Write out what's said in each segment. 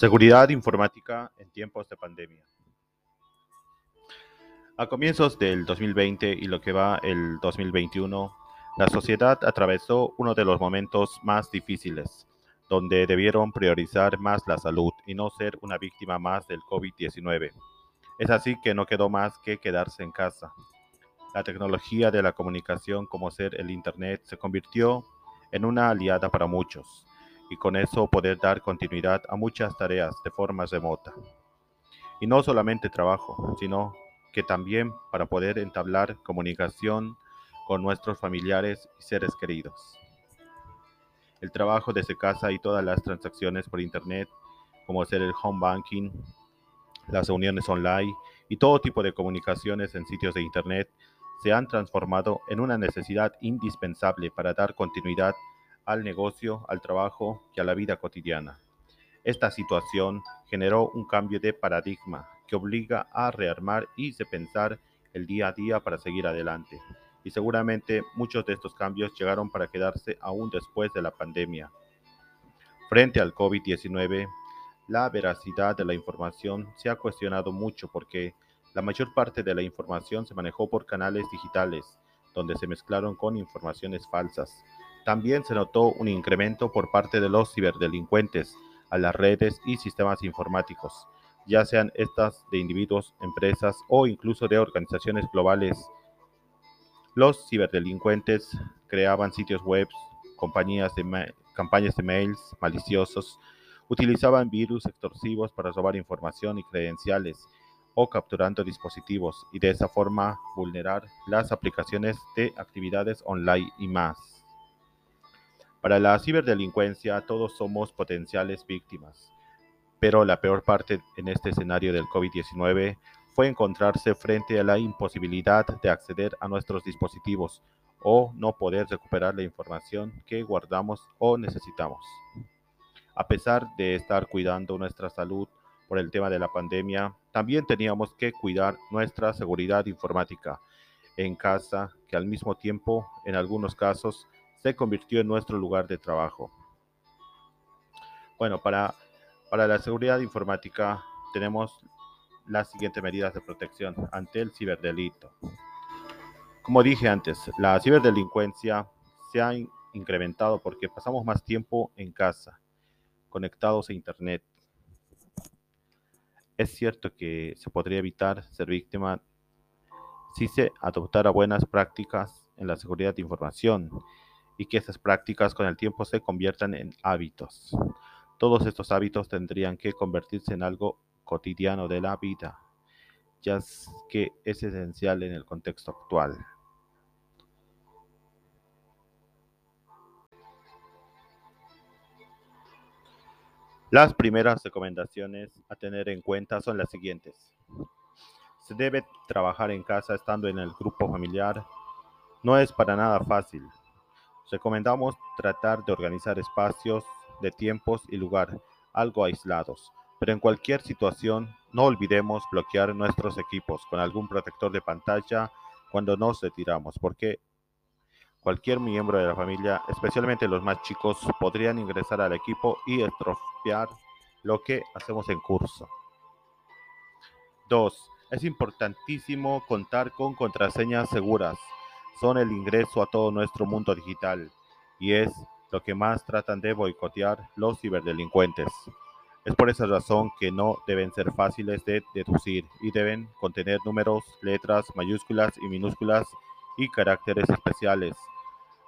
Seguridad informática en tiempos de pandemia. A comienzos del 2020 y lo que va el 2021, la sociedad atravesó uno de los momentos más difíciles, donde debieron priorizar más la salud y no ser una víctima más del COVID-19. Es así que no quedó más que quedarse en casa. La tecnología de la comunicación como ser el Internet se convirtió en una aliada para muchos y con eso poder dar continuidad a muchas tareas de forma remota. Y no solamente trabajo, sino que también para poder entablar comunicación con nuestros familiares y seres queridos. El trabajo desde casa y todas las transacciones por Internet, como ser el home banking, las reuniones online y todo tipo de comunicaciones en sitios de Internet, se han transformado en una necesidad indispensable para dar continuidad al negocio, al trabajo y a la vida cotidiana. Esta situación generó un cambio de paradigma que obliga a rearmar y repensar el día a día para seguir adelante. Y seguramente muchos de estos cambios llegaron para quedarse aún después de la pandemia. Frente al COVID-19, la veracidad de la información se ha cuestionado mucho porque la mayor parte de la información se manejó por canales digitales, donde se mezclaron con informaciones falsas, también se notó un incremento por parte de los ciberdelincuentes a las redes y sistemas informáticos, ya sean estas de individuos, empresas o incluso de organizaciones globales. Los ciberdelincuentes creaban sitios web, campañas de mails maliciosos, utilizaban virus extorsivos para robar información y credenciales o capturando dispositivos y de esa forma vulnerar las aplicaciones de actividades online y más. Para la ciberdelincuencia todos somos potenciales víctimas, pero la peor parte en este escenario del COVID-19 fue encontrarse frente a la imposibilidad de acceder a nuestros dispositivos o no poder recuperar la información que guardamos o necesitamos. A pesar de estar cuidando nuestra salud por el tema de la pandemia, también teníamos que cuidar nuestra seguridad informática en casa, que al mismo tiempo, en algunos casos, se convirtió en nuestro lugar de trabajo. Bueno, para, para la seguridad informática tenemos las siguientes medidas de protección ante el ciberdelito. Como dije antes, la ciberdelincuencia se ha incrementado porque pasamos más tiempo en casa, conectados a Internet. Es cierto que se podría evitar ser víctima si se adoptara buenas prácticas en la seguridad de información y que esas prácticas con el tiempo se conviertan en hábitos. Todos estos hábitos tendrían que convertirse en algo cotidiano de la vida, ya que es esencial en el contexto actual. Las primeras recomendaciones a tener en cuenta son las siguientes. Se debe trabajar en casa estando en el grupo familiar. No es para nada fácil, Recomendamos tratar de organizar espacios de tiempos y lugar algo aislados, pero en cualquier situación no olvidemos bloquear nuestros equipos con algún protector de pantalla cuando nos retiramos, porque cualquier miembro de la familia, especialmente los más chicos, podrían ingresar al equipo y estropear lo que hacemos en curso. 2. Es importantísimo contar con contraseñas seguras son el ingreso a todo nuestro mundo digital y es lo que más tratan de boicotear los ciberdelincuentes. Es por esa razón que no deben ser fáciles de deducir y deben contener números, letras, mayúsculas y minúsculas y caracteres especiales.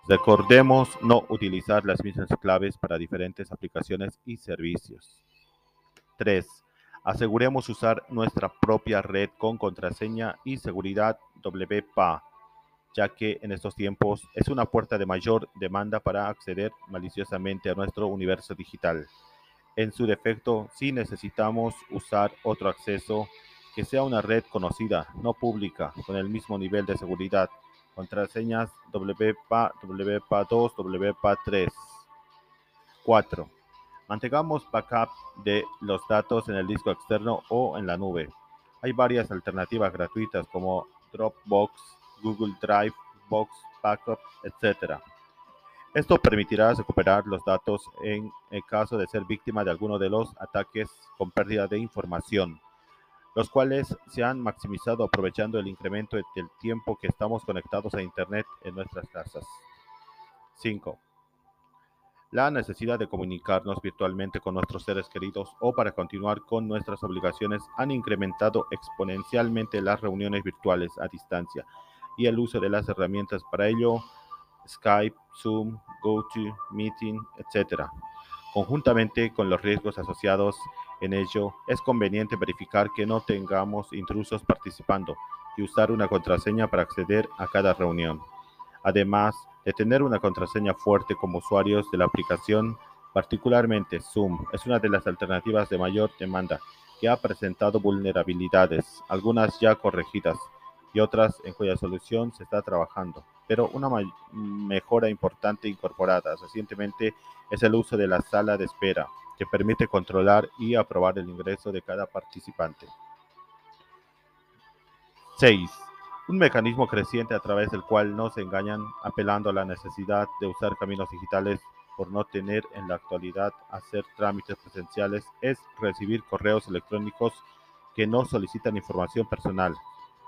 Recordemos no utilizar las mismas claves para diferentes aplicaciones y servicios. 3. Aseguremos usar nuestra propia red con contraseña y seguridad WPA ya que en estos tiempos es una puerta de mayor demanda para acceder maliciosamente a nuestro universo digital. En su defecto, sí necesitamos usar otro acceso que sea una red conocida, no pública, con el mismo nivel de seguridad. Contraseñas WPA, WPA2, WPA3. 4. Mantengamos backup de los datos en el disco externo o en la nube. Hay varias alternativas gratuitas como Dropbox, Google Drive, Box, Backup, etc. Esto permitirá recuperar los datos en el caso de ser víctima de alguno de los ataques con pérdida de información, los cuales se han maximizado aprovechando el incremento del tiempo que estamos conectados a Internet en nuestras casas. 5. La necesidad de comunicarnos virtualmente con nuestros seres queridos o para continuar con nuestras obligaciones han incrementado exponencialmente las reuniones virtuales a distancia y el uso de las herramientas para ello Skype, Zoom, GoToMeeting, etc. Conjuntamente con los riesgos asociados en ello, es conveniente verificar que no tengamos intrusos participando y usar una contraseña para acceder a cada reunión. Además de tener una contraseña fuerte como usuarios de la aplicación, particularmente Zoom es una de las alternativas de mayor demanda que ha presentado vulnerabilidades, algunas ya corregidas y otras en cuya solución se está trabajando pero una mejora importante incorporada recientemente es el uso de la sala de espera, que permite controlar y aprobar el ingreso de cada participante. 6. Un mecanismo creciente a través del cual no se engañan apelando a la necesidad de usar caminos digitales por no tener en la actualidad hacer trámites presenciales es recibir correos electrónicos que no solicitan información personal,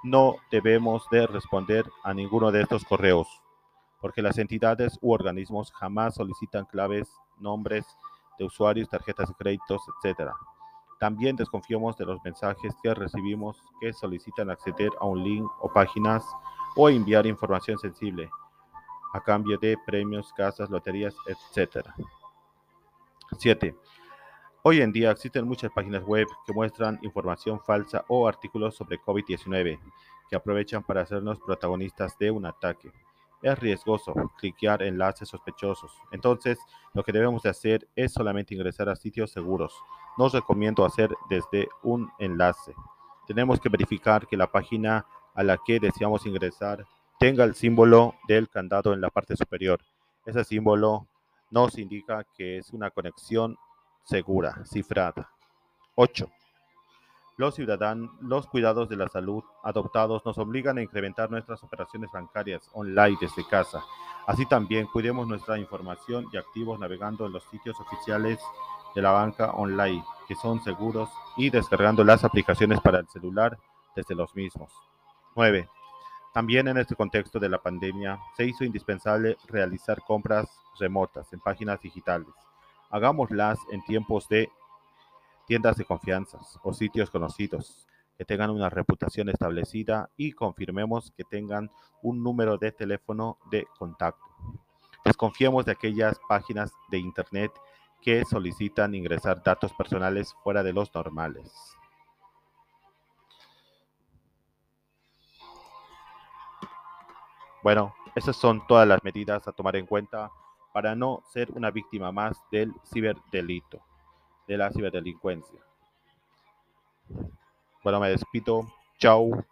no debemos de responder a ninguno de estos correos, porque las entidades u organismos jamás solicitan claves, nombres de usuarios, tarjetas de créditos, etc. También desconfiamos de los mensajes que recibimos que solicitan acceder a un link o páginas o enviar información sensible a cambio de premios, casas, loterías, etc. 7. Hoy en día existen muchas páginas web que muestran información falsa o artículos sobre COVID-19 que aprovechan para hacernos protagonistas de un ataque. Es riesgoso cliquear enlaces sospechosos. Entonces, lo que debemos de hacer es solamente ingresar a sitios seguros. No os recomiendo hacer desde un enlace. Tenemos que verificar que la página a la que deseamos ingresar tenga el símbolo del candado en la parte superior. Ese símbolo nos indica que es una conexión segura, cifrada. 8. Los ciudadanos, los cuidados de la salud adoptados nos obligan a incrementar nuestras operaciones bancarias online desde casa. Así también cuidemos nuestra información y activos navegando en los sitios oficiales de la banca online, que son seguros, y descargando las aplicaciones para el celular desde los mismos. 9. También en este contexto de la pandemia se hizo indispensable realizar compras remotas en páginas digitales Hagámoslas en tiempos de tiendas de confianza o sitios conocidos que tengan una reputación establecida y confirmemos que tengan un número de teléfono de contacto. Desconfiemos de aquellas páginas de Internet que solicitan ingresar datos personales fuera de los normales. Bueno, esas son todas las medidas a tomar en cuenta para no ser una víctima más del ciberdelito, de la ciberdelincuencia. Bueno, me despido. Chao.